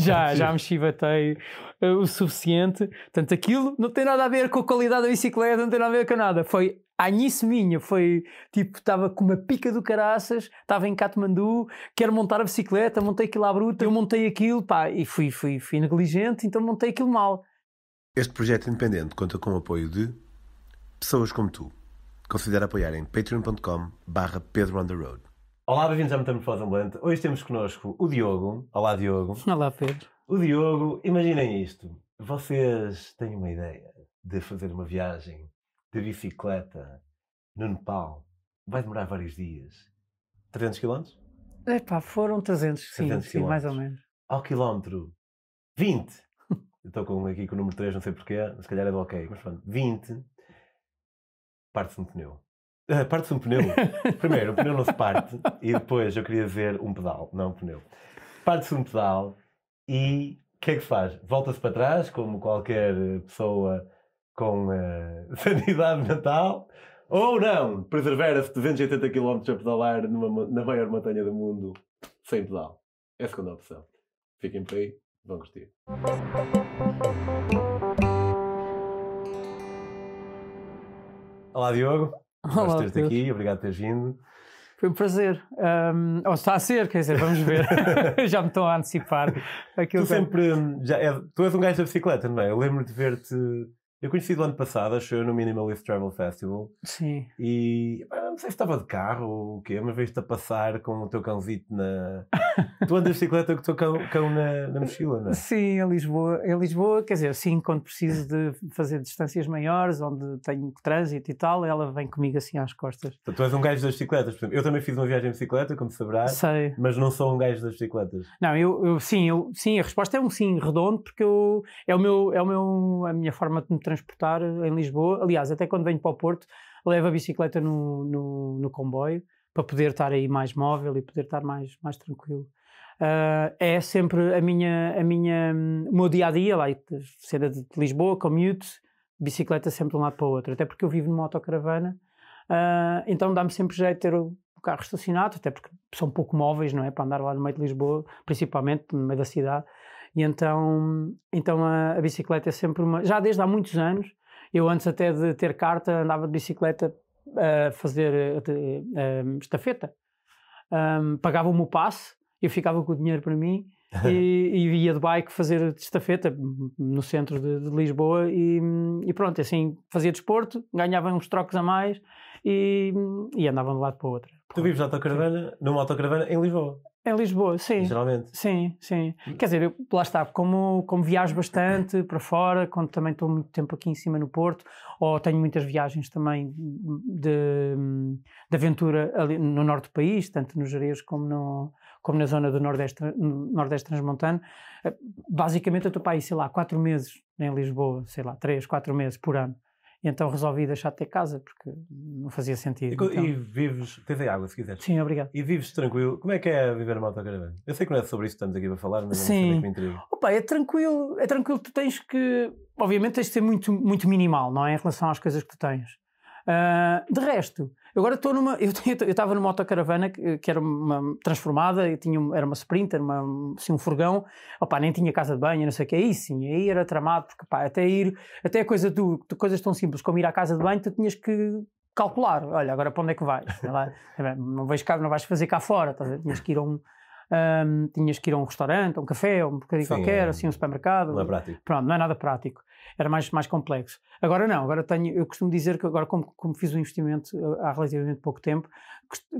Já, já me chivatei uh, o suficiente. Portanto, aquilo não tem nada a ver com a qualidade da bicicleta, não tem nada a ver com nada. Foi a anice minha, foi tipo, estava com uma pica do caraças, estava em Katmandu, quero montar a bicicleta, montei aquilo à bruta, eu montei aquilo, pá, e fui, fui, fui negligente, então montei aquilo mal. Este projeto independente conta com o apoio de pessoas como tu. Considera apoiar em patreon.com barra Pedro on the Road. Olá, bem-vindos à Metamorfose Ambulante. Hoje temos connosco o Diogo. Olá, Diogo. Olá, Pedro. O Diogo, imaginem isto. Vocês têm uma ideia de fazer uma viagem de bicicleta no Nepal. Vai demorar vários dias. 300 km? Epá, foram 300, sim, 300 sim mais ou menos. Ao quilómetro 20. Estou com, aqui com o número 3, não sei porquê, se calhar é do ok, mas pronto, 20. Parte-se um pneu. Uh, parte-se um pneu. Primeiro, o pneu não se parte e depois eu queria ver um pedal, não um pneu. Parte-se um pedal e o que é que se faz? Volta-se para trás, como qualquer pessoa com uh, sanidade mental, ou não, preservar-se 280 km a pedalar numa, na maior montanha do mundo sem pedal. É a segunda opção. Fiquem por aí, vão curtir. Olá, Diogo. Olá, Gosto de ter aqui, obrigado por teres vindo. Foi um prazer. Um, ou está a ser, quer dizer, vamos ver. já me estão a antecipar. Aquilo tu sempre. Já é, tu és um gajo da bicicleta, não é? Eu lembro de ver-te eu conheci do ano passado, acho eu, no Minimalist Travel Festival. Sim. E não sei se estava de carro ou o quê, mas vejo-te a passar com o teu cãozito na. tu andas de bicicleta com o teu cão, cão na, na, mochila, não é? Sim, em Lisboa. Em Lisboa, quer dizer, sim, quando preciso de fazer distâncias maiores, onde tenho trânsito e tal, ela vem comigo assim às costas. Então, tu és um gajo das bicicletas, por exemplo. Eu também fiz uma viagem de bicicleta, como sabrás. Sei. Mas não sou um gajo das bicicletas. Não, eu, eu sim, eu, sim, a resposta é um sim redondo, porque eu, é, o meu, é o meu, a minha forma de me transportar em Lisboa. Aliás, até quando venho para o Porto, levo a bicicleta no, no, no comboio para poder estar aí mais móvel e poder estar mais, mais tranquilo. Uh, é sempre a minha, a minha, o meu dia a dia, lá, cena de Lisboa, commute, bicicleta sempre de um lado para o outro. Até porque eu vivo numa autocaravana, uh, então dá-me sempre jeito ter o carro estacionado, até porque são pouco móveis, não é? Para andar lá no meio de Lisboa, principalmente no meio da cidade. E então, então a, a bicicleta é sempre uma. Já desde há muitos anos, eu antes até de ter carta andava de bicicleta a fazer estafeta. Um, Pagava-me o passe, eu ficava com o dinheiro para mim e, e, ia de bike fazer estafeta no centro de, de Lisboa e, e, pronto, assim fazia desporto, ganhava uns trocos a mais e, e andava de um lado para o outro. Tu vives na autocaravana, numa autocaravana em Lisboa? Em Lisboa, sim. Geralmente. Sim, sim. Quer dizer, eu, lá está, como, como viajo bastante para fora, quando também estou muito tempo aqui em cima no Porto, ou tenho muitas viagens também de, de aventura ali no norte do país, tanto no Jerez como, no, como na zona do Nordeste, Nordeste Transmontano, eh, basicamente eu estou para aí, sei lá, quatro meses em Lisboa, sei lá, três, quatro meses por ano. E então resolvi deixar de ter casa porque não fazia sentido. E, então... e vives, tens aí água se quiseres. Sim, obrigado. E vives tranquilo. Como é que é viver numa autocaravana? Eu sei que não é sobre isso que estamos aqui para falar, mas Sim. não sei que me Opa, é tranquilo, é tranquilo. Tu tens que, obviamente, tens de ser muito, muito minimal, não é? Em relação às coisas que tu tens. Uh, de resto, agora estou numa. Eu estava numa autocaravana que, que, era uma transformada, e tinha, era uma Sprinter, uma, assim, um furgão, opa, nem tinha casa de banho, não sei o que, aí sim, aí era tramado, porque pá, até ir, até coisa tu, coisas tão simples como ir à casa de banho, tu tinhas que calcular, olha, agora para onde é que vais? não, vais cá, não vais fazer cá fora, tá, tinhas que ir a um. Um, tinhas que ir a um restaurante, a um café, um bocadinho Sim, qualquer, é, assim, um supermercado. Não é prático. Pronto, não é nada prático era mais, mais complexo. Agora não, agora tenho, eu costumo dizer que agora como, como fiz o um investimento eh, há relativamente pouco tempo,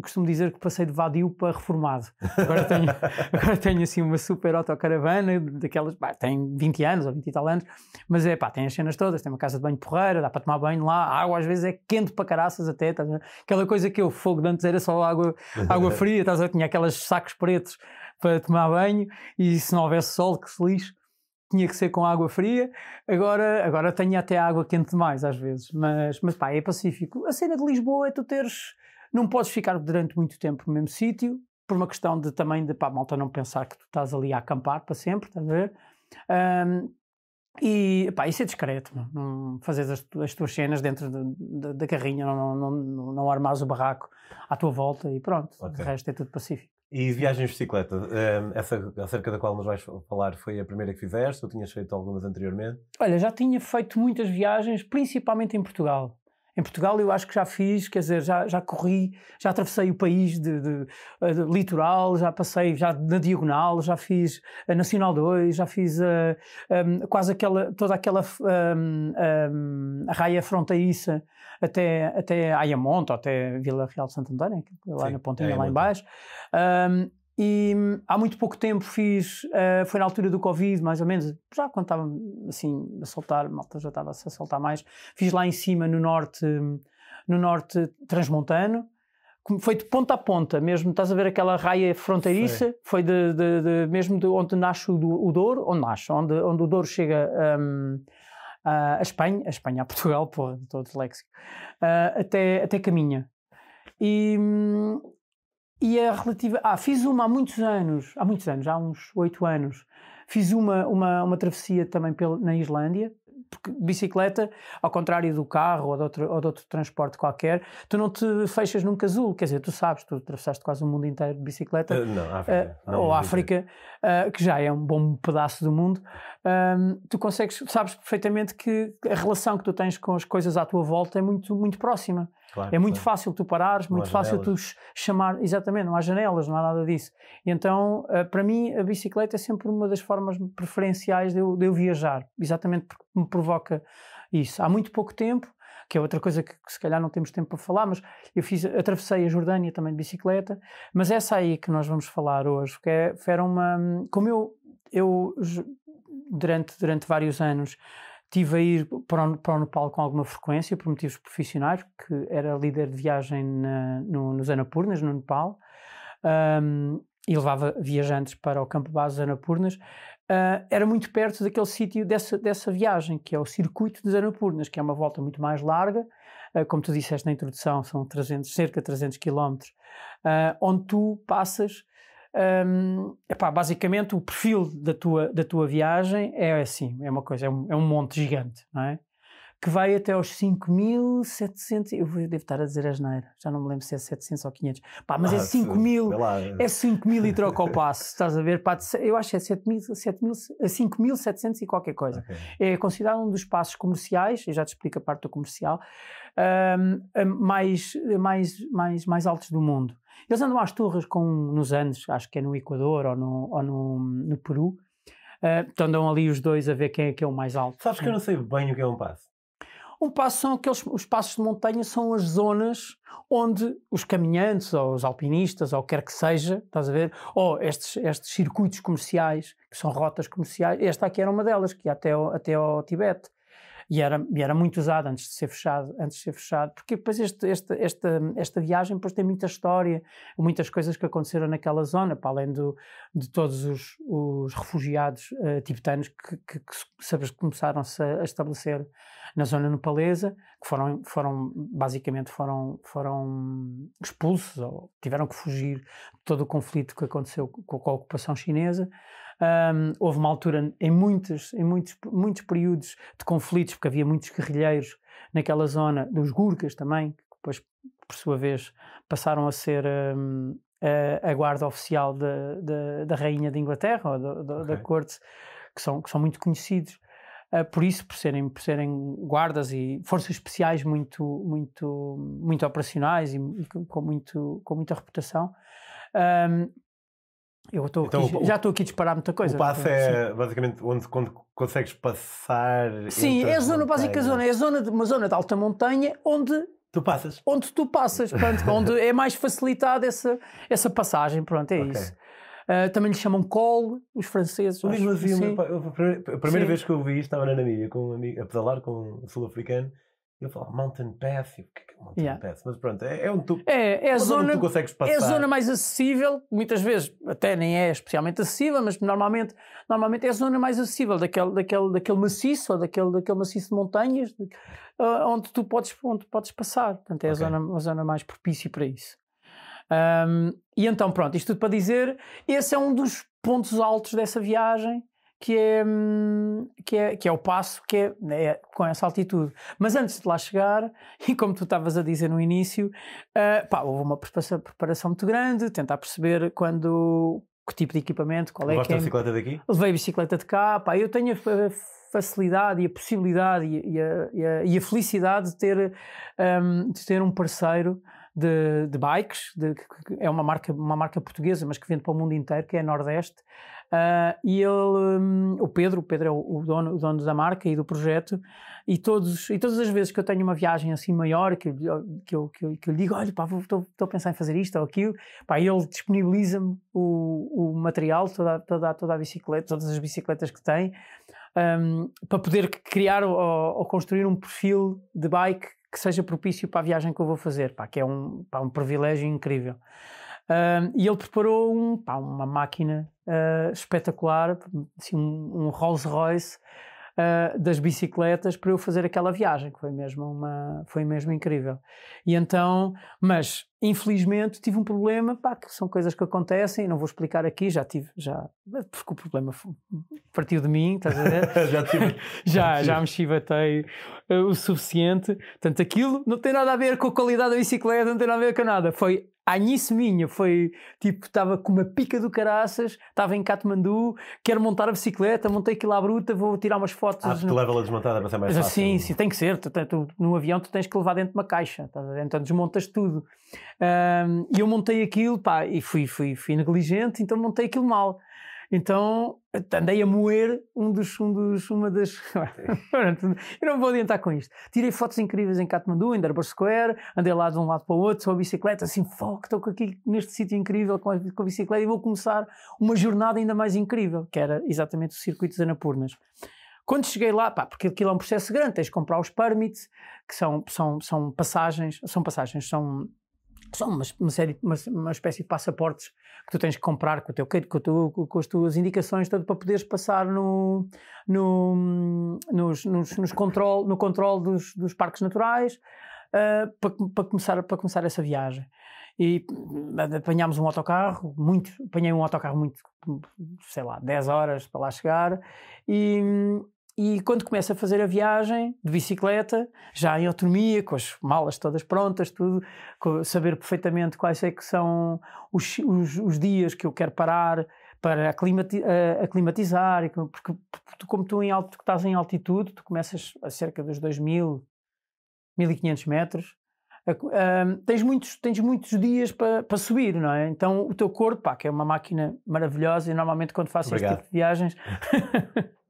costumo dizer que passei de vadio para reformado. Agora tenho, agora tenho assim uma super autocaravana, daquelas, pá, tem 20 anos ou 20 e tal anos, mas é pá, tem as cenas todas, tem uma casa de banho porreira, dá para tomar banho lá, a água às vezes é quente para caraças até, tá, aquela coisa que eu, fogo de antes era só água, água fria, estás a tinha aqueles sacos pretos para tomar banho e se não houvesse sol que se lixe tinha que ser com água fria, agora, agora tenho até água quente demais às vezes, mas, mas pá, é pacífico. A cena de Lisboa é tu teres, não podes ficar durante muito tempo no mesmo sítio, por uma questão de também de, pá, malta não pensar que tu estás ali a acampar para sempre, estás a ver? Um, e pá, isso é discreto, não, fazer as, as, tuas cenas dentro de, de, da carrinha, não, não, não, não armares o barraco à tua volta e pronto, okay. o resto é tudo pacífico. E viagens de bicicleta, essa acerca da qual nos vais falar foi a primeira que fizeste ou tinhas feito algumas anteriormente? Olha, já tinha feito muitas viagens, principalmente em Portugal. Em Portugal eu acho que já fiz, quer dizer, já, já corri, já atravessei o país de, de, de litoral, já passei já na diagonal, já fiz a Nacional 2, já fiz a, um, quase aquela, toda aquela um, um, a raia fronteiriça até, até Ayamonte, até Vila Real de Santo António, lá Sim, na pontinha, é lá embaixo. Um, e há muito pouco tempo fiz, uh, foi na altura do Covid, mais ou menos, já quando estava assim a soltar, malta já estava a soltar mais, fiz lá em cima no norte, no norte transmontano, foi de ponta a ponta mesmo, estás a ver aquela raia fronteiriça, foi, foi de, de, de, mesmo de onde nasce o, o Douro, onde nasce, onde, onde o Douro chega um, a, a Espanha, a Espanha, a Portugal, pô, estou disléxico, uh, até, até Caminha. E, e é relativa. Ah, fiz uma há muitos anos, há muitos anos, há uns oito anos, fiz uma, uma, uma travessia também pela, na Islândia, porque bicicleta, ao contrário do carro ou de, outro, ou de outro transporte qualquer, tu não te fechas num casulo, quer dizer, tu sabes, tu atravessaste quase o mundo inteiro de bicicleta. Uh, não, África. Uh, não, ou África, uh, que já é um bom pedaço do mundo. Tu consegues, sabes perfeitamente que a relação que tu tens com as coisas à tua volta é muito, muito próxima. Claro, é muito claro. fácil tu parares, não muito fácil tu chamar. Exatamente, não há janelas, não há nada disso. E então, uh, para mim, a bicicleta é sempre uma das formas preferenciais de eu, de eu, viajar, exatamente porque me provoca isso. Há muito pouco tempo, que é outra coisa que, que, se calhar não temos tempo para falar, mas eu fiz, atravessei a Jordânia também de bicicleta, mas essa aí que nós vamos falar hoje, que é, era uma. Como eu, eu durante, durante vários anos Estive a ir para o, para o Nepal com alguma frequência, por motivos profissionais, que era líder de viagem na, no, nos Anapurnas, no Nepal, um, e levava viajantes para o campo base dos Anapurnas. Uh, era muito perto daquele sítio, dessa, dessa viagem, que é o Circuito dos Anapurnas, que é uma volta muito mais larga, uh, como tu disseste na introdução, são 300, cerca de 300 km, uh, onde tu passas um, epá, basicamente, o perfil da tua, da tua viagem é assim: é uma coisa, é um, é um monte gigante, não é? Que vai até aos 5.700. Eu devo estar a dizer a geneira, já não me lembro se é 700 ou 500. Pá, mas é ah, é 5.000. É 5.000 e troca ao passo, estás a ver? Pá, eu acho que é 5.700 e qualquer coisa. Okay. É considerado um dos passos comerciais, e já te explico a parte do comercial, um, mais, mais, mais, mais altos do mundo. Eles andam às turras com, nos Andes, acho que é no Equador ou no, ou no, no Peru. Uh, então andam ali os dois a ver quem é que é o mais alto. Sabes que eu não sei bem o que é um passo. Um passo são aqueles, os passos de montanha são as zonas onde os caminhantes ou os alpinistas ou quer que seja, estás a ver, ou estes, estes circuitos comerciais, que são rotas comerciais, esta aqui era uma delas, que ia até ao, até ao Tibete e era, e era muito usado antes de ser fechado, antes de ser fechado, porque depois este, este, esta, esta viagem depois tem muita história, muitas coisas que aconteceram naquela zona, para além do, de todos os, os refugiados uh, tibetanos que, que, que começaram-se a, estabelecer na zona nepalesa, que foram, foram basicamente foram, foram expulsos ou tiveram que fugir de todo o conflito que aconteceu com a ocupação chinesa. Um, houve uma altura em muitos, em muitos, muitos períodos de conflitos, porque havia muitos guerrilheiros naquela zona, dos Gurkhas também, que depois, por sua vez, passaram a ser um, a, a, guarda oficial de, de, da Rainha de Inglaterra, ou okay. da corte, que são, que são muito conhecidos. Uh, por isso, por serem, por serem guardas e forças especiais muito, muito, muito operacionais e, e com, muito, com muita reputação. Um, eu estou então, aqui, o, já estou aqui a disparar muita coisa. O passo é sim. basicamente onde quando consegues passar. Sim, é a zona, básica zona, é a zona de, uma zona de alta montanha onde tu passas. Onde tu passas, pronto, onde é mais facilitada essa, essa passagem, pronto, é okay. isso. Uh, também lhe chamam col, os franceses. O mesmo havia, a primeira sim. vez que eu vi estava na Namíbia com um amigo, a pedalar com um sul-africano eu falo Mountain Path, o que é, Mountain yeah. Path? Mas pronto, é, é onde tu, é, é a zona, tu consegues passar. É a zona mais acessível, muitas vezes até nem é especialmente acessível, mas normalmente, normalmente é a zona mais acessível daquele, daquele, daquele maciço, ou daquele, daquele maciço de montanhas, de, uh, onde tu podes, onde podes passar. Portanto, é okay. a, zona, a zona mais propícia para isso. Um, e então, pronto, isto tudo para dizer, esse é um dos pontos altos dessa viagem, que é, hum, que é, que é o passo que é, é, com essa altitude. Mas antes de lá chegar, e como tu estavas a dizer no início, uh, pá, houve uma preparação, preparação muito grande, tentar perceber quando que tipo de equipamento, qual Levaste é que é. a bicicleta daqui? Levei a bicicleta de cá, pá, eu tenho a facilidade e a possibilidade e, e, a, e, a, e a, felicidade de ter, um, de ter um parceiro de, de bikes, de, é uma marca, uma marca portuguesa, mas que vende para o mundo inteiro, que é Nordeste. Uh, e ele, um, o Pedro, o Pedro é o, o, dono, o dono da marca e do projeto, e, todos, e todas as vezes que eu tenho uma viagem assim maior, que, que, eu, que, eu, que eu lhe digo, olha, estou a pensar em fazer isto ou aquilo, pá, ele disponibiliza-me o, o material, toda, toda, toda a bicicleta, todas as bicicletas que tem, um, para poder criar ou, ou construir um perfil de bike que seja propício para a viagem que eu vou fazer, pá, que é um, pá, um privilégio incrível. Uh, e ele preparou um, pá, uma máquina uh, espetacular, assim, um, um Rolls Royce uh, das bicicletas para eu fazer aquela viagem, que foi mesmo, uma, foi mesmo incrível. E então, mas infelizmente tive um problema, pá, que são coisas que acontecem, não vou explicar aqui, já tive, já, porque o problema partiu de mim, estás a ver? já tive. já, já me chivatei uh, o suficiente. Portanto, aquilo não tem nada a ver com a qualidade da bicicleta, não tem nada a ver com nada. Foi a anice minha foi tipo, estava com uma pica do caraças, estava em Katmandu, quero montar a bicicleta, montei aquilo à bruta, vou tirar umas fotos. Ah, tu leva-la desmontada para ser mais fácil. Sim, sim, tem que ser. Tu, tu, no avião tu tens que levar dentro de uma caixa, tá? então desmontas tudo. Um, e eu montei aquilo, pá, e fui, fui, fui negligente, então montei aquilo mal. Então andei a moer um dos, um dos, uma das. eu não vou adiantar com isto. Tirei fotos incríveis em Katmandu, em Durbar Square, andei lá de um lado para o outro, sou a bicicleta, assim, foco, estou aqui neste sítio incrível com a, com a bicicleta e vou começar uma jornada ainda mais incrível, que era exatamente o circuito das Anapurnas. Quando cheguei lá, pá, porque aquilo é um processo grande, tens de comprar os permits, que são, são, são passagens, são passagens, são são uma, uma, série, uma, uma, espécie de passaportes que tu tens que comprar com, o teu, com, o teu, com as tuas indicações para poderes passar no, no, nos, nos, nos control, no controle dos, dos parques naturais uh, para, para, começar, para começar essa viagem. E apanhámos um autocarro, muito, apanhei um autocarro muito, sei lá, 10 horas para lá chegar e, e quando começa a fazer a viagem de bicicleta, já em autonomia, com as malas todas prontas, tudo, saber perfeitamente quais é que são os, os, os dias que eu quero parar para aclimati aclimatizar, porque tu, como tu em alto, estás em altitude, tu começas a cerca dos 2000, 1500 metros, uh, tens, muitos, tens muitos dias para, para subir, não é? Então o teu corpo, pá, que é uma máquina maravilhosa, e normalmente quando faço Obrigado. este tipo de viagens.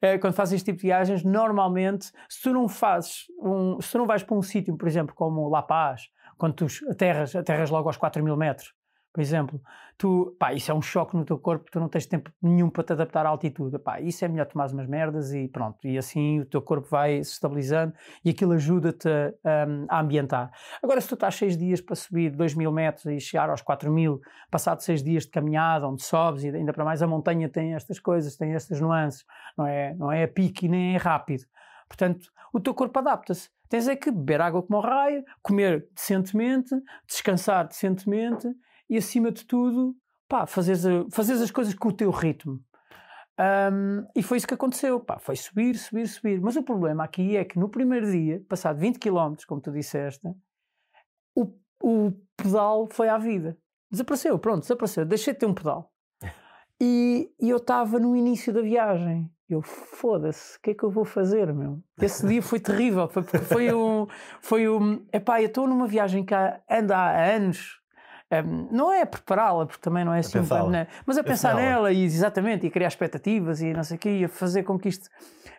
é, quando fazes este tipo de viagens, normalmente, se tu não fazes, um, se tu não vais para um sítio, por exemplo, como La Paz, quando tu aterras, aterras logo aos 4 mil metros, por exemplo, tu, pá, isso é um choque no teu corpo, tu não tens tempo nenhum para te adaptar à altitude, pá, isso é melhor tomar umas merdas e pronto, e assim o teu corpo vai se estabilizando e aquilo ajuda-te um, a, ambientar. Agora, se tu estás 6 dias para subir 2 mil metros e chegar aos 4 mil, passado 6 dias de caminhada, onde sobes e ainda para mais a montanha tem estas coisas, tem estas nuances, não é, não é a pique nem é rápido. Portanto, o teu corpo adapta-se. Tens é que beber água como o raio, comer decentemente, descansar decentemente e acima de tudo, pá, fazeres, fazeres as coisas com o teu ritmo. Um, e foi isso que aconteceu, pá, foi subir, subir, subir. Mas o problema aqui é que no primeiro dia, passado 20 km, como tu disseste, o, o pedal foi à vida. Desapareceu, pronto, desapareceu. Deixei de ter um pedal. E, e eu estava no início da viagem. Eu, foda-se, o que é que eu vou fazer, meu? Esse dia foi terrível, foi, foi um. Foi um epá, eu estou numa viagem que anda há anos, um, não é prepará-la, porque também não é assim, né? mas a pensar nela e exatamente, e criar expectativas e não sei o quê, e fazer com que isto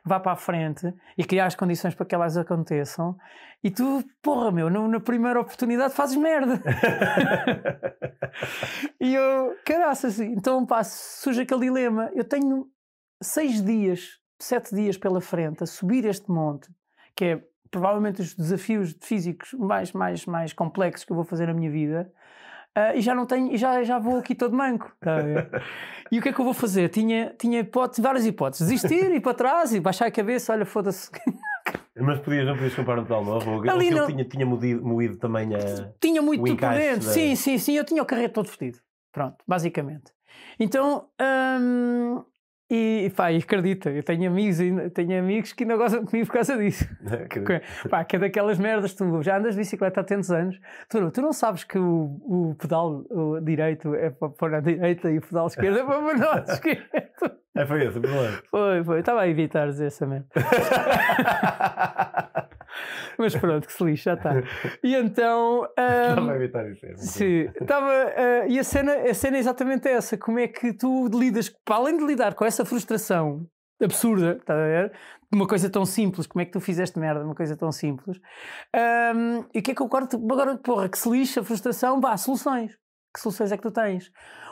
vá para a frente e criar as condições para que elas aconteçam. E tu, porra, meu, no, na primeira oportunidade fazes merda. e eu, caraças, então pá, surge aquele dilema. Eu tenho seis dias, sete dias pela frente a subir este monte, que é provavelmente os desafios físicos mais, mais, mais complexos que eu vou fazer na minha vida. Uh, e já não tenho, e já, já vou aqui todo manco. Tá e o que é que eu vou fazer? Tinha, tinha hipótese, várias hipóteses: desistir, ir para trás e baixar a cabeça, olha, foda-se. Mas podias, não podias comprar um pedal novo? Ali não... tinha, tinha moído, moído também a. Tinha muito por dentro, da... sim, sim, sim. Eu tinha o carreto todo fedido. Pronto, basicamente. Então, hum, E pá, e acredita, eu tenho amigos, tenho amigos que ainda gostam comigo por causa disso. Que, pá, que é daquelas merdas, tu já andas de bicicleta há tantos anos, tu, não- tu não sabes que o, o pedal o direito é para pôr à direita e o pedal esquerdo é para pôr à esquerda. É, foi esse o problema. Foi, foi, estava a evitar dizer essa merda. Mas pronto, que se lixe, já está. E então. Estava a evitar isso. é Sim, ah, e a cena, a cena é exatamente essa: como é que tu lidas, para além de lidar com essa frustração absurda, estás a ver? De Uma coisa tão simples, como é que tu fizeste merda, uma coisa tão simples. Ahm, e o que é que eu agora, agora, porra, que se lixa a frustração, vá, soluções. Que soluções é que tu tens?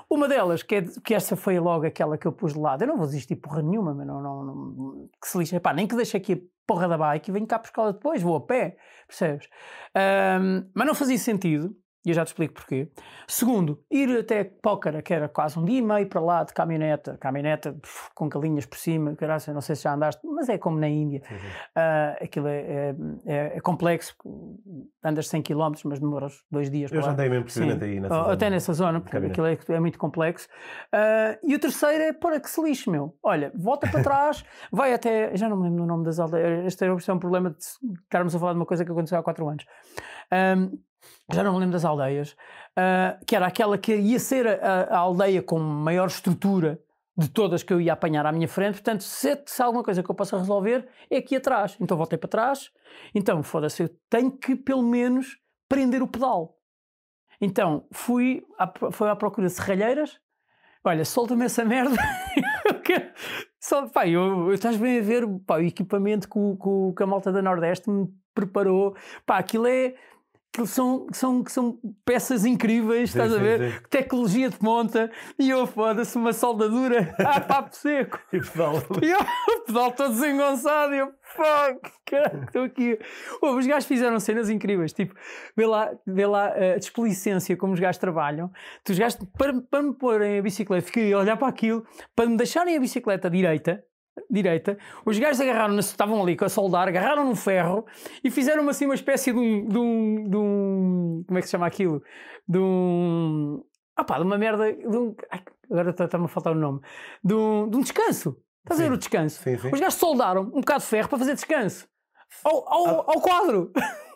Uma delas, que, é, que esta foi logo aquela que eu pus de lado, eu não vou desistir porra nenhuma, mas não, não, não- que se lixa, pá, nem que deixe aqui porra da bike e venho cá buscá-la depois, vou a pé, percebes? Ahm, mas não fazia sentido, e eu já te explico porquê. Segundo, ir até Pócara, que era quase um dia e meio para lá de caminhoneta, caminhoneta com galinhas por cima, caraca, não sei se já andaste, mas é como na Índia. Sim. Ah, aquilo é, é, é- é complexo, andas 100 km, mas demoras dois dias Eu já andei mesmo Sim, precisamente aí nessa zona. até nessa zona, porque aquilo é, é muito complexo. Ah, e o terceiro é, para que se lixe, meu. Olha, volta para trás, vai até. Já não me lembro do nome das aldeias. Este é é um problema de estarmos a falar de uma coisa que aconteceu há quatro anos. Ahm, já não me lembro das aldeias, ah, que era aquela que ia ser a, a aldeia com maior estrutura de todas que eu ia apanhar à minha frente, portanto, se, se há alguma coisa que eu possa resolver, é aqui atrás. Então voltei para trás, então, foda-se, eu tenho que pelo menos prender o pedal. Então, fui à, à procura de serralheiras, olha, solta-me essa merda. Só, pá, eu, estás bem a ver o equipamento que, o- que a malta da Nordeste me preparou. Pá, aquilo é. Aquilo são, são, são peças incríveis, Sim, estás a sim, ver? sim. Tecnologia de ponta e eu foda-se uma soldadura a papo seco. E pedal. E eu, o pedal todo desengonçado, e eu, fuck, caralho, estou aqui. Ouve, os gajos fizeram cenas incríveis, tipo, vê lá, vê lá a desplicência como os gajos trabalham. Tu, os gajos, para, para me porem a bicicleta, fiquei a olhar para aquilo, para me deixarem a bicicleta direita, direita, os gajos agarraram, estavam ali com a soldar, agarraram no ferro e fizeram assim uma espécie de um, de um, de um como é que se chama aquilo? De um, ah pá, de uma merda, de um, ai, agora está- está-me a faltar o nome, de um, de um descanso. Estás a ver o descanso? Sim, sim. Os gajos soldaram um bocado de ferro para fazer descanso. Ao, ao, ao quadro!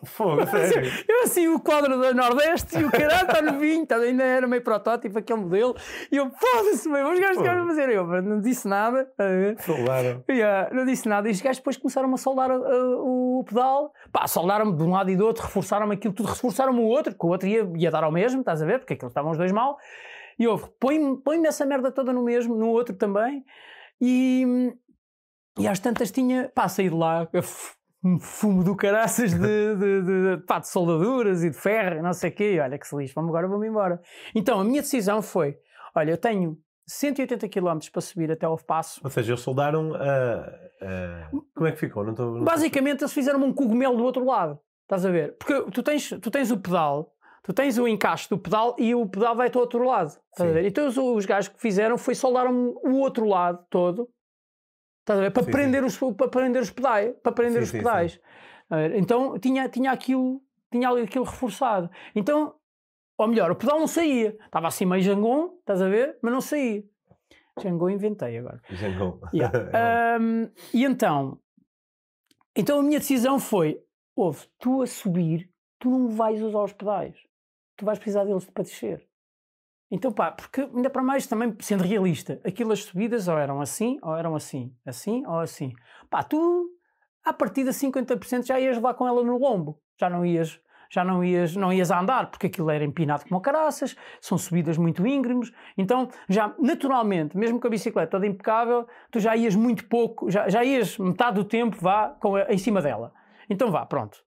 Fogo, sério. Eu assim, o quadro da Nordeste e o caralho está no vinho, tá, ainda era meio protótipo aquele modelo. E eu, foda-se, meu, os gajos ficaram a fazer. Eu não disse nada. tá? Soldaram. Yeah, não disse nada. E os gajos depois começaram a soldar uh, o pedal. Pá, soldaram-me de um lado e do outro, reforçaram-me aquilo tudo, reforçaram-me o outro, que o outro ia, ia dar ao mesmo, estás a ver? Porque aqueles estavam os dois mal. E eu, põe-me põe essa merda toda no mesmo, no outro também. E, e às tantas tinha, pá, saí de lá, um fumo do caraças de, de, de, de, pá, de soldaduras e de ferro, e não sei o quê. Olha que se lixo, vamos agora, vamos embora. Então a minha decisão foi: olha, eu tenho 180 km para subir até ao passo. Ou seja, eles soldaram a. a- Como é que ficou? Não estou. não Basicamente, eles fizeram um cogumelo do outro lado. Estás a ver? Porque tu tens, tu tens o pedal, tu tens o encaixe do pedal e o pedal vai para o outro lado. Estás a ver? Então os, os gajos que fizeram foi soldaram o outro lado todo. Estás a ver? Para, Sim, prender, Os, para prender os pedais. Para prender Sim, os sim, pedais. Então tinha, tinha, aquilo, tinha aquilo reforçado. Então, ou melhor, o pedal não saía. Estava assim meio jangon, estás a ver? Mas não saía. Jangon inventei agora. Jangou. Yeah. Um, e então, então a minha decisão foi: ouve, tu a subir, tu não vais usar os pedais, tu vais precisar deles para descer. Então, pá, porque ainda para mais também sendo realista, aquilo as subidas ou eram assim, ou eram assim, assim ou assim. Pá, tu à partida 50% já ias lá com ela no lombo, já não ias. Já não ias, não ias a andar, porque aquilo era empinado como caraças, são subidas muito íngremes, então já naturalmente, mesmo com a bicicleta toda impecável, tu já ias muito pouco, já, já ias metade do tempo vá com a- em cima dela. Então vá, pronto.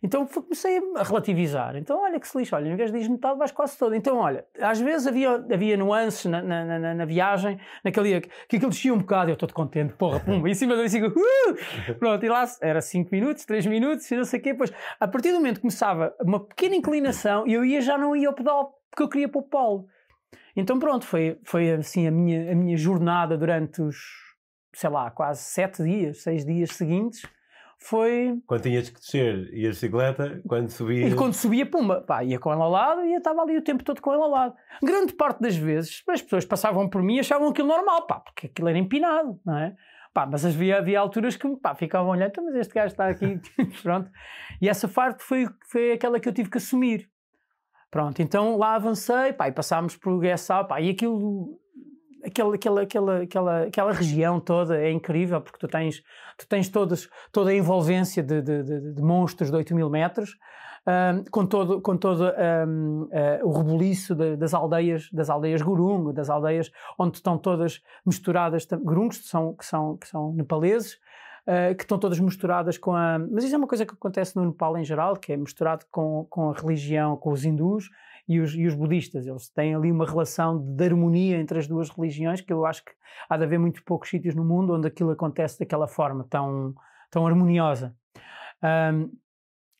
Então comecei a relativizar. Então, olha que se olha, em vez de ir metade, vais quase todo. Então, olha, às vezes havia, havia nuances na, na, na- na viagem, naquele dia que, que aquilo descia um bocado, eu estou contente, porra, pum, em cima da bicicleta, uh! pronto, e lá era 5 minutos, 3 minutos, e não sei o quê. Depois, a partir do momento que começava uma pequena inclinação, eu ia, já não ia ao pedal, porque eu queria para o polo. Então, pronto, foi, foi assim a minha, a minha jornada durante os, sei lá, quase 7 dias, 6 dias seguintes foi. Quando tinhas que descer e a bicicleta, quando subia. E quando subia, pumba, pá, ia com ela ao lado e estava ali o tempo todo com ela ao lado. Grande parte das vezes as pessoas passavam por mim e achavam aquilo normal, pá, porque aquilo era empinado, não é? Pá, mas havia, havia alturas que pá, ficavam olhando, então, mas este gajo está aqui, pronto. E essa parte foi, foi aquela que eu tive que assumir. Pronto, então lá avancei, pá, e passámos por o GSA, pá, e aquilo aquela, aquela, aquela, aquela, aquela região toda é incrível porque tu tens, tu tens todas, toda a envolvência de, de, de, de monstros de 8 mil metros. Um, com todo, com todo um, uh, o rebuliço das aldeias, das aldeias Gurung, das aldeias onde estão todas misturadas, Gurungs, que são, que são, que são nepaleses, uh, que estão todas misturadas com a... Mas isso é uma coisa que acontece no Nepal em geral, que é misturado com, com a religião, com os hindus, e os, e os budistas. Eles têm ali uma relação de, de, harmonia entre as duas religiões que eu acho que há de haver muito poucos sítios no mundo onde aquilo acontece daquela forma tão, tão harmoniosa. Um,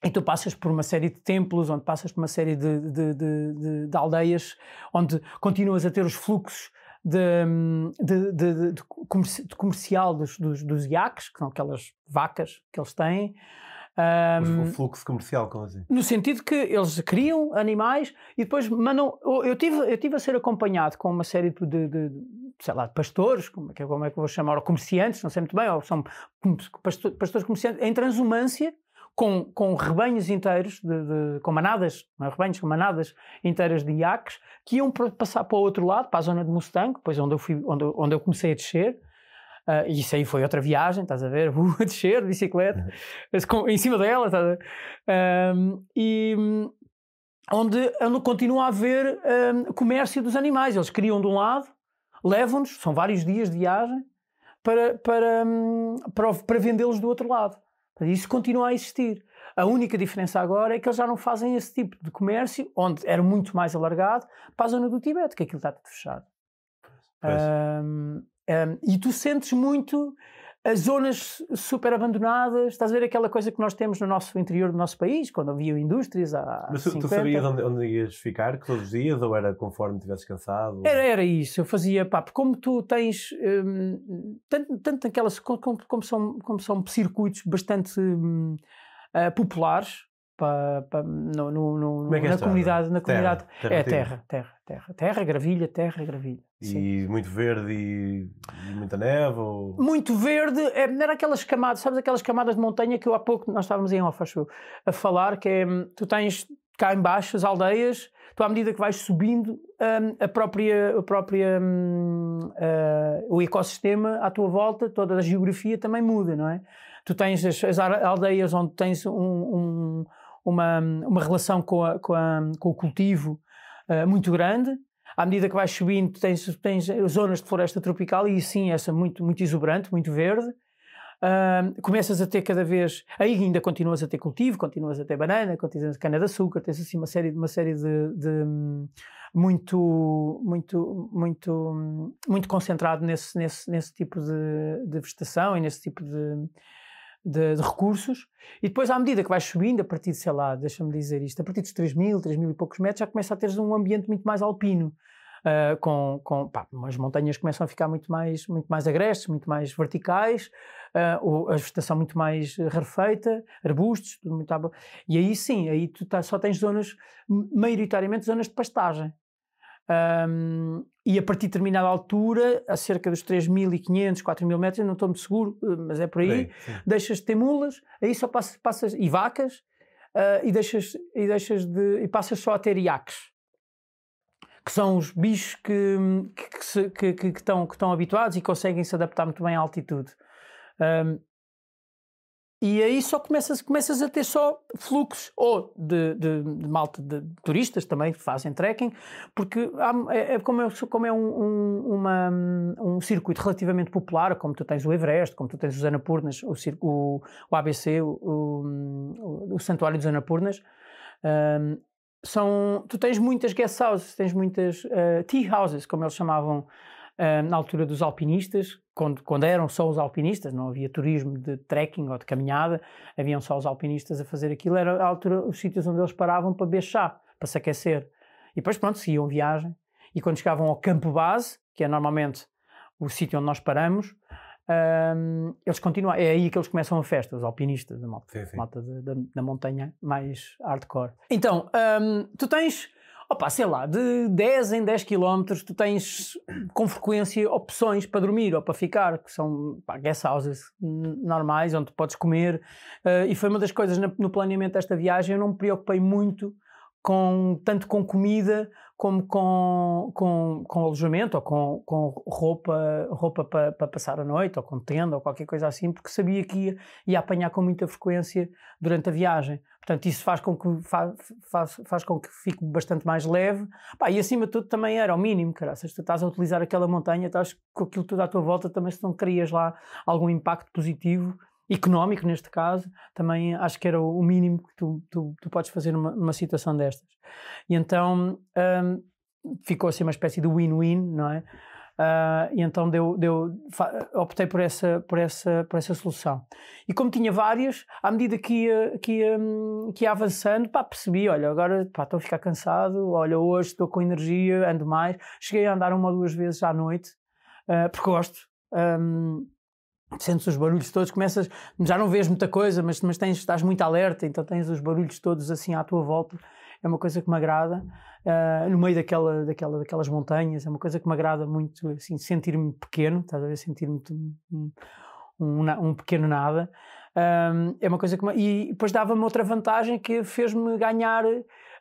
e tu passas por uma série de templos, onde passas por uma série de, de, de, de aldeias, onde continuas a ter os fluxos de, comercial dos, dos, dos iaques, que são aquelas vacas que eles têm, um, o fluxo comercial, como assim? No sentido que eles criam animais e depois mandam. Eu tive, eu tive a ser acompanhado com uma série de, de, de sei lá, de pastores, como é, que, como é que eu vou chamar, ou comerciantes, não sei muito bem, ou são pastores comerciantes, em transumância com, com rebanhos inteiros, de, com manadas, não é rebanhos, com manadas inteiras de iaques, que iam passar para o outro lado, para a zona de Mustang, depois onde eu, fui, onde, onde eu comecei a descer, Uh, e isso aí foi outra viagem, estás a ver? Uh, a descer de bicicleta, uhum. em cima dela, estás a ver? Um, e onde, onde continua a haver um, comércio dos animais. Eles criam de um lado, levam-nos, são vários dias de viagem, para, para, um, para, para vendê-los do outro lado. Isso continua a existir. A única diferença agora é que eles já não fazem esse tipo de comércio, onde era muito mais alargado, para a zona do Tibete, que aquilo está tudo fechado. Um, e tu sentes muito as zonas super abandonadas, estás a ver aquela coisa que nós temos no nosso interior do nosso país, quando havia indústrias há Mas tu, 50. tu sabias onde, onde ias ficar, todos os dias, ou era conforme tivesses cansado? Era, era isso, eu fazia, pá, como tu tens, um, tanto, tanto aquelas, como, como, são, como são circuitos bastante uh, populares, para, para, no, no, no é, é na comunidade, na comunidade terra, é terra, terra, terra, terra, gravilha, terra, gravilha. E sim. muito verde e, muita neve? Ou... Muito verde, é, era aquelas camadas, sabes aquelas camadas de montanha que eu há pouco, nós estávamos em off, acho, a falar, que é, tu tens cá embaixo as aldeias, tu à medida que vais subindo, um, a própria, a própria um, uh, o ecossistema à tua volta, toda a geografia também muda, não é? Tu tens as, as aldeias onde tens um, um uma, uma relação com, a, com, a, com o cultivo uh, muito grande. À medida que vais subindo, tens, tens zonas de floresta tropical e sim, essa muito, muito exuberante, muito verde. Uh, começas a ter cada vez. Aí ainda continuas a ter cultivo, continuas a ter banana, continuas a ter cana-de-açúcar, tens assim uma série, uma série de, de muito, muito, muito, muito concentrado nesse, nesse, nesse tipo de, de vegetação e nesse tipo de, de, de, recursos, e depois, à medida que vais subindo, a partir de, sei lá, deixa-me dizer isto, a partir dos 3 mil, 3 mil e poucos metros, já começa a teres um ambiente muito mais alpino. Uh, com, com pá, as montanhas começam a ficar muito mais, muito mais agrestes, muito mais verticais, uh, a vegetação muito mais rarefeita, arbustos, tudo muito E aí sim, aí tu tá, só tens zonas, maioritariamente zonas de pastagem. Um, e a partir de determinada altura, a cerca dos 3.500, 4.000 metros, não estou muito seguro, eh, mas é por aí, sim. deixas de ter mulas, aí só passas, passas e vacas, uh, e, deixas, e, deixas de, e passas só a ter iaques, que são os bichos que, que, que, se, que, que, estão, que estão habituados e conseguem se adaptar muito bem à altitude. Um, e aí só começas, começas a ter só fluxos, ou de, de, de malta de turistas também que fazem trekking, porque há, é, é, como é, como é um, um, uma, um circuito relativamente popular, como tu tens o Everest, como tu tens os Anapurnas, o, o, o ABC, o, o, o, Santuário dos Anapurnas, um, são, tu tens muitas guest houses, tens muitas uh, tea houses, como eles chamavam na altura dos alpinistas, quando, quando, eram só os alpinistas, não havia turismo de trekking ou de caminhada, haviam só os alpinistas a fazer aquilo, era a altura os sítios onde eles paravam para beber chá, para se aquecer. E depois, pronto, seguiam viagem. E quando chegavam ao campo base, que é normalmente o sítio onde nós paramos, um, eles continuam, é aí que eles começam a festa, os alpinistas, a malta, Sim, sim. malta de- da, da montanha mais hardcore. Então, um, tu tens, opa, sei lá, de 10 em 10 km, tu tens com frequência opções para dormir ou para ficar, que são pá, guest houses normais, onde podes comer. Uh, e foi uma das coisas no planeamento desta viagem, eu não me preocupei muito com tanto com comida como com, com, com alojamento ou com, com roupa, roupa para, passar a noite ou com tenda ou qualquer coisa assim, porque sabia que ia, ia apanhar com muita frequência durante a viagem. Portanto, isso faz com que, faz, faz, faz com que fique bastante mais leve. Pá, e acima de tudo também era o mínimo, cara. Se estás a utilizar aquela montanha, estás com aquilo tudo à tua volta, também se não querias lá algum impacto positivo, económico neste caso, também acho que era o mínimo que tu, tu, tu podes fazer numa, numa situação destas. E então hum, ficou assim uma espécie de win-win, não é? Ah, e então deu, deu, optei por essa, por, essa, por essa solução. E como tinha várias, à medida que ia, que ia, hum, que ia avançando, pá, percebi, olha, agora pá, estou a ficar cansado, olha, hoje estou com energia, ando mais. Cheguei a andar uma ou duas vezes à noite, ah, porque gosto. Hum, sentes os barulhos todos, começas, já não vês muita coisa, mas, mas tens, estás muito alerta, então tens os barulhos todos assim à tua volta, é uma coisa que me agrada, ah, no meio daquela, daquela, daquelas montanhas, é uma coisa que me agrada muito, assim, sentir-me pequeno, estás a ver, sentir-me um, um, um, pequeno nada, Ahm, é uma coisa que me, e depois dava-me outra vantagem que fez-me ganhar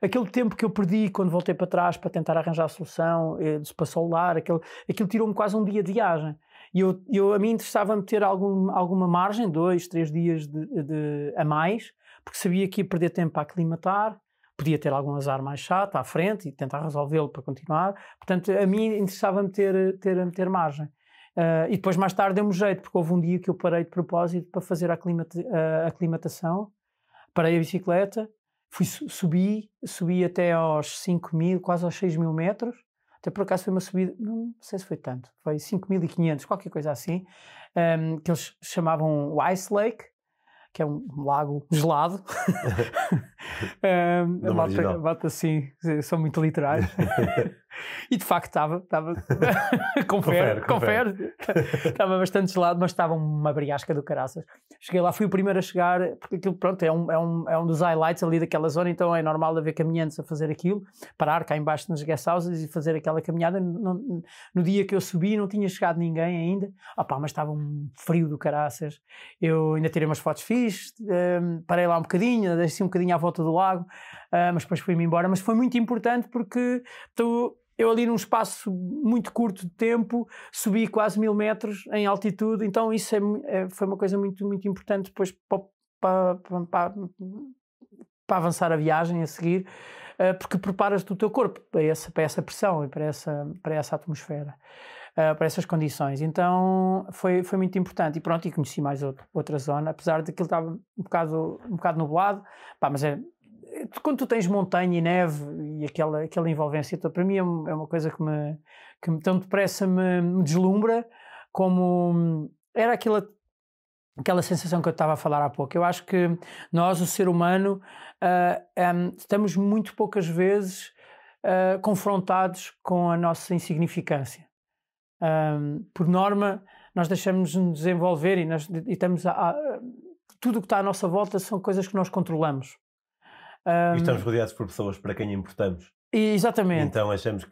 aquele tempo que eu perdi quando voltei para trás para tentar arranjar a solução, eh, para solar, aquele, aquilo tirou-me quase um dia de viagem. E eu, eu, a mim interessava-me ter algum, alguma margem, dois, três dias de, de- a mais, porque sabia que ia perder tempo para aclimatar, podia ter algum azar mais chato à frente e tentar resolvê-lo para continuar. Portanto, a mim interessava-me ter, ter, ter margem. Ah, e depois, mais tarde, deu-me jeito, porque houve um dia que eu parei de propósito para fazer a, aclimata- a aclimatação, parei a bicicleta, fui, su- subi, subi até aos 5 mil, quase aos 6 mil metros. Até por acaso foi uma subida, não sei se foi tanto, foi 5.500, qualquer coisa assim, ehm, que eles chamavam o Ice Lake, que é um lago gelado. Ehm, a Nome malta, original. a malta, assim, são muito literais. e de facto estava, estava confere, Confere, estava bastante gelado, mas estava uma briasca do caraças. Cheguei lá, fui o primeiro a chegar, porque aquilo, pronto, é um, é um, é um dos highlights ali daquela zona, então é normal haver caminhantes a fazer aquilo, parar cá embaixo nas guest houses e fazer aquela caminhada. No, no dia que eu subi não tinha chegado ninguém ainda, Opá, mas estava um frio do caraças. Eu ainda tirei umas fotos fixe, ehm, parei lá um bocadinho, deixei um bocadinho à volta do lago, ah, mas depois fui-me embora. Mas foi muito importante porque eu ali num espaço muito curto de tempo subi quase mil metros em altitude, então isso é é- foi uma coisa muito, muito importante depois para, para, para, avançar a viagem a seguir, ah, porque preparas-te o teu corpo para essa, para essa pressão e para essa, para essa atmosfera. ah, para essas condições, então foi, foi muito importante e pronto, e conheci mais outro, outra zona, apesar de que ele estava um bocado, um bocado nublado, pá, mas é, quando tu tens montanha e neve e aquela, aquela envolvência para mim é, um- é uma coisa que me, que me tão depressa me, me deslumbra como era aquela, aquela sensação que eu estava a falar há pouco. Eu acho que nós, o ser humano, ah, hum, estamos muito poucas vezes ah, confrontados com a nossa insignificância. Hum, por norma, nós deixamos-nos desenvolver e, nós, e estamos a, a- tudo o que está à nossa volta são coisas que nós controlamos. E Hum, estamos rodeados por pessoas para quem importamos. e- exatamente. Então achamos que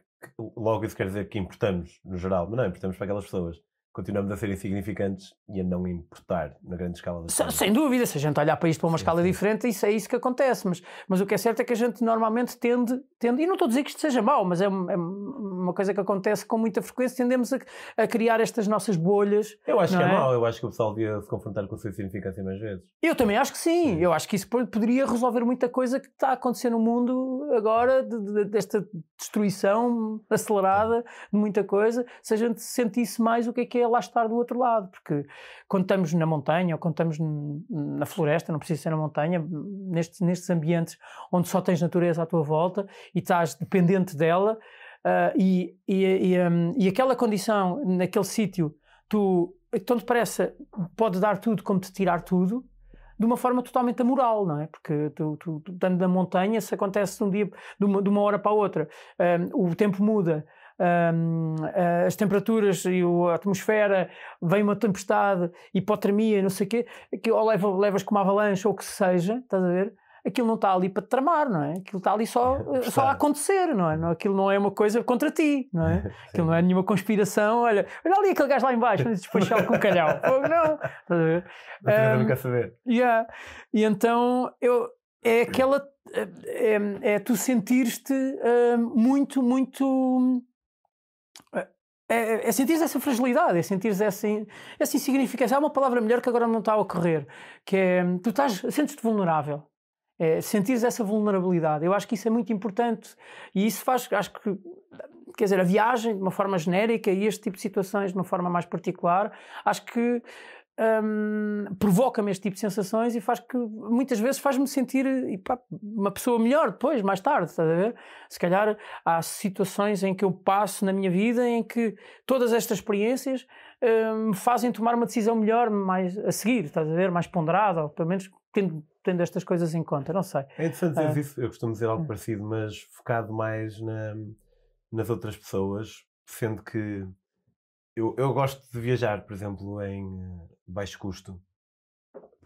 logo isso quer dizer que importamos, no geral. Mas não, importamos para aquelas pessoas. Continuamos a ser insignificantes e a não importar na grande escala das Se- coisas. Sem dúvida, se a gente olhar para isto para uma Sim, escala sim. diferente, isso é isso que acontece. Mas, mas o que é certo é que a gente normalmente tende, tende e não estou a dizer que isto seja mau, mas é, é uma coisa que acontece com muita frequência, tendemos a, a criar estas nossas bolhas. Eu acho que é, é? mau, eu acho que o pessoal devia se confrontar com a sua insignificância mais vezes. Eu também acho que sim. Sim. Eu acho que isso po- poderia resolver muita coisa que está a acontecer no mundo agora, de- de- desta destruição acelerada de muita coisa, se a gente sentisse mais o que é que é lá estar do outro lado. Porque quando estamos na montanha ou quando estamos na floresta, não precisa ser na montanha, nestes, nestes ambientes onde só tens natureza à tua volta e estás dependente dela, ah, e, e, e, hum, e aquela condição naquele sítio, tu, te parece, pode dar tudo como te tirar tudo, de uma forma totalmente amoral, não é? Porque tu, tu, tu estando na montanha, se acontece de um dia, de uma, de uma hora para a outra, hum, o tempo muda, um, as temperaturas e a atmosfera, vem uma tempestade, hipotermia, não sei o quê, que, ou leva, levas com uma avalanche ou o que seja, estás a ver? Aquilo não está ali para te tramar, não é? Aquilo está ali só, só a acontecer, não é? Aquilo não é uma coisa contra ti, não é? Aquilo não é nenhuma conspiração. Olha, olha ali aquele gajo lá embaixo, vamos despachá-lo com calhau. não, estás a ver? Não um, saber. Yeah. E então, eu, é aquela. É, é, tu sentir-te uh, muito, muito é, é sentir essa fragilidade, é sentir essa, essa insignificância. Há uma palavra melhor que agora não está a ocorrer, que é tu estás, sentes-te vulnerável. É, sentir essa vulnerabilidade. Eu acho que isso é muito importante e isso faz, acho que, quer dizer, a viagem de uma forma genérica e este tipo de situações de uma forma mais particular, acho que um, provoca-me este tipo de sensações e faz que muitas vezes faz-me sentir pá, uma pessoa melhor depois, mais tarde, estás a ver? Se calhar há situações em que eu passo na minha vida em que todas estas experiências me um, fazem tomar uma decisão melhor mais a seguir, estás a ver? Mais ponderada, ou pelo menos tendo, tendo estas coisas em conta, não sei. É interessante dizer uh, isso, eu costumo dizer algo uh, parecido, mas focado mais na, nas outras pessoas, sendo que eu, eu gosto de viajar, por exemplo, em eh, baixo custo.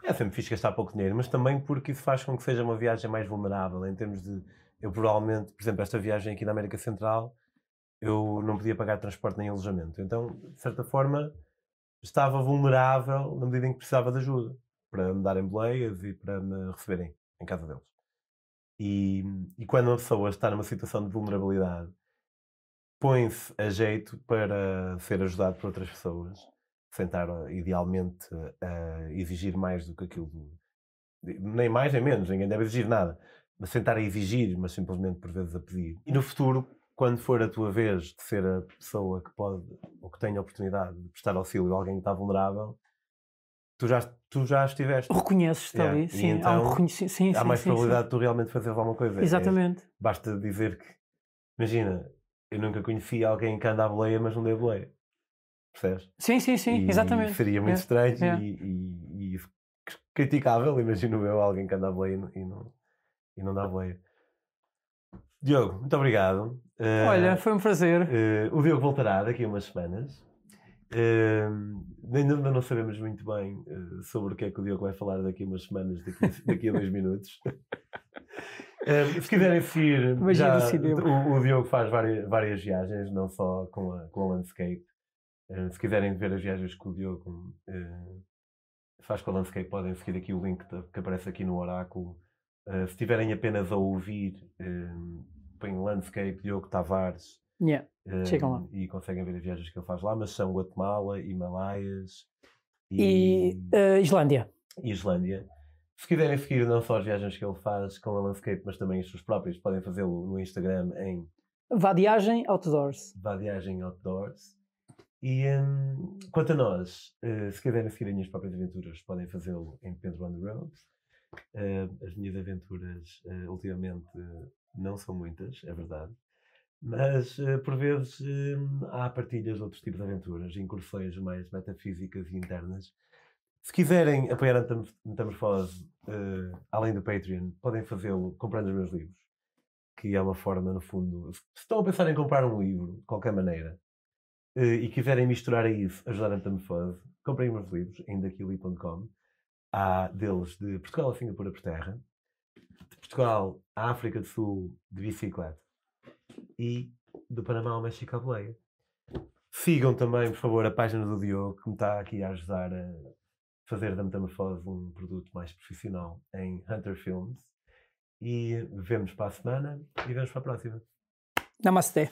É sempre fixe gastar pouco dinheiro, mas também porque isso faz com que seja uma viagem mais vulnerável, em termos de. Eu provavelmente, por exemplo, esta viagem aqui na América Central, eu não podia pagar transporte nem alojamento. Então, de certa forma, estava vulnerável na medida em que precisava de ajuda para me darem boleias e para me receberem em casa deles. E, e quando uma pessoa está numa situação de vulnerabilidade põe-se a jeito para ser ajudado por outras pessoas, sentar idealmente a exigir mais do que aquilo, nem mais nem menos, ninguém deve exigir nada, mas sentar a exigir, mas simplesmente por vezes a pedir. E no futuro, quando for a tua vez de ser a pessoa que pode ou que tem a oportunidade de prestar auxílio a alguém que está vulnerável, tu já, tu já estiveste. Reconheces-te yeah. ali, sim. Então, há, um então sim, há mais sim, probabilidade sim. de tu realmente fazeres alguma coisa. É Exatamente. É, basta dizer que, imagina, eu nunca conheci alguém que anda à boleia, mas não deu boleia. Percebes? Sim, sim, sim, e exatamente. Seria muito é. estranho é. E, e, e, criticável, imagino eu, alguém que anda à boleia e não, e não dá boleia. Diogo, muito obrigado. Olha, uh, foi um prazer. Uh, o Diogo voltará daqui a umas semanas. Uh, ainda não sabemos muito bem sobre o que é que o Diogo vai falar daqui a umas semanas, daqui, daqui a dois minutos. Uh, se quiserem seguir, já, o, o, Diogo faz várias, várias viagens, não só com a, com a Landscape. Uh, se quiserem ver as viagens que o Diogo uh, faz com a Landscape, podem seguir aqui o link que aparece aqui no oráculo. se tiverem apenas a ouvir, uh, põem Landscape Diogo Tavares yeah. Chegam lá. e conseguem ver as viagens que ele faz lá, mas são Guatemala, Himalaias e, e Islândia. Islândia. Se quiserem seguir não só as viagens que ele faz com a Landscape, mas também as suas próprias, podem fazê-lo no Instagram em Vadiagem Outdoors. Vadiagem Outdoors. E um, quanto a nós, uh, se quiserem seguir as minhas próprias aventuras, podem fazê-lo em Pedro on the Road. Uh, as minhas aventuras uh, ultimamente não são muitas, é verdade. Mas por vezes hum, há partilhas de outros tipos de aventuras, incursões mais metafísicas e internas se quiserem apoiar a Metamorfose, uh, além do Patreon, podem fazê-lo comprando os meus livros, que é uma forma, no fundo. Se estão a pensar em comprar um livro, de qualquer maneira, uh, e quiserem misturar a isso, ajudar a Metamorfose, comprem os meus livros em daquili.com. Há deles de Portugal a Singapura por terra, de Portugal à África do Sul de bicicleta e do Panamá ao México à boleia. Sigam também, por favor, a página do Diogo, que me está aqui a ajudar a fazer da Metamorfose um produto mais profissional em Hunter Films. E vemos para a semana e vemos para a próxima. Namaste.